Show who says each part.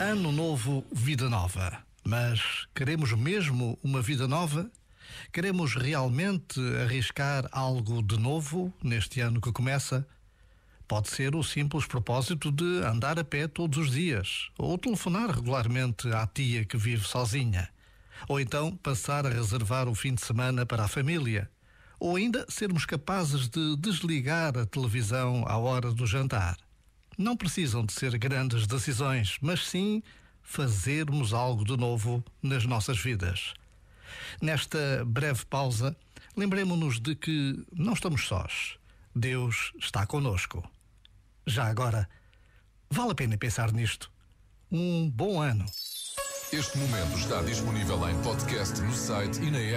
Speaker 1: Ano novo, vida nova. Mas queremos mesmo uma vida nova? Queremos realmente arriscar algo de novo neste ano que começa? Pode ser o simples propósito de andar a pé todos os dias, ou telefonar regularmente à tia que vive sozinha, ou então passar a reservar o fim de semana para a família, ou ainda sermos capazes de desligar a televisão à hora do jantar. Não precisam de ser grandes decisões, mas sim fazermos algo de novo nas nossas vidas. Nesta breve pausa, lembremos-nos de que não estamos sós. Deus está conosco. Já agora, vale a pena pensar nisto. Um bom ano.
Speaker 2: Este momento está disponível em podcast no site e na app.